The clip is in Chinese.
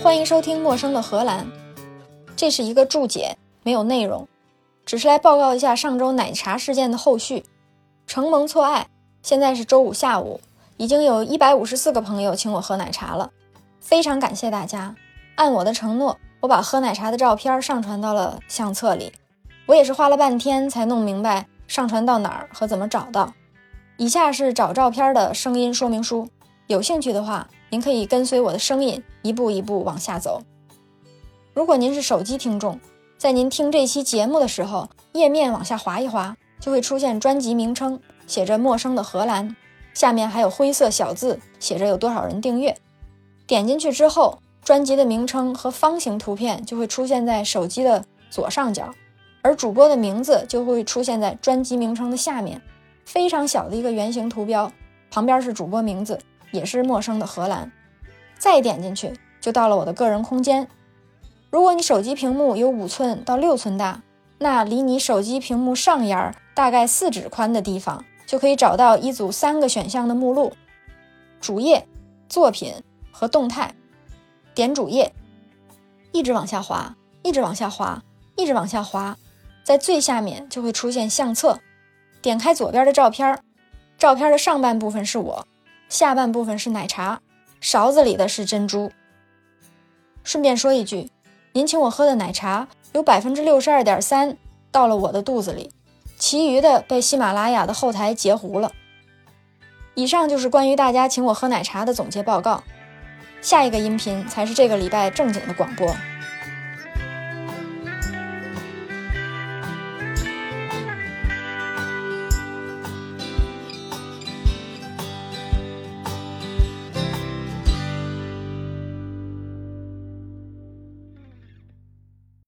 欢迎收听《陌生的荷兰》，这是一个注解，没有内容，只是来报告一下上周奶茶事件的后续。承蒙错爱，现在是周五下午，已经有一百五十四个朋友请我喝奶茶了，非常感谢大家。按我的承诺，我把喝奶茶的照片上传到了相册里。我也是花了半天才弄明白上传到哪儿和怎么找到。以下是找照片的声音说明书，有兴趣的话。您可以跟随我的声音一步一步往下走。如果您是手机听众，在您听这期节目的时候，页面往下滑一滑，就会出现专辑名称，写着“陌生的荷兰”，下面还有灰色小字写着有多少人订阅。点进去之后，专辑的名称和方形图片就会出现在手机的左上角，而主播的名字就会出现在专辑名称的下面，非常小的一个圆形图标，旁边是主播名字。也是陌生的荷兰，再点进去就到了我的个人空间。如果你手机屏幕有五寸到六寸大，那离你手机屏幕上沿大概四指宽的地方，就可以找到一组三个选项的目录：主页、作品和动态。点主页，一直往下滑，一直往下滑，一直往下滑，在最下面就会出现相册。点开左边的照片，照片的上半部分是我。下半部分是奶茶，勺子里的是珍珠。顺便说一句，您请我喝的奶茶有百分之六十二点三到了我的肚子里，其余的被喜马拉雅的后台截胡了。以上就是关于大家请我喝奶茶的总结报告。下一个音频才是这个礼拜正经的广播。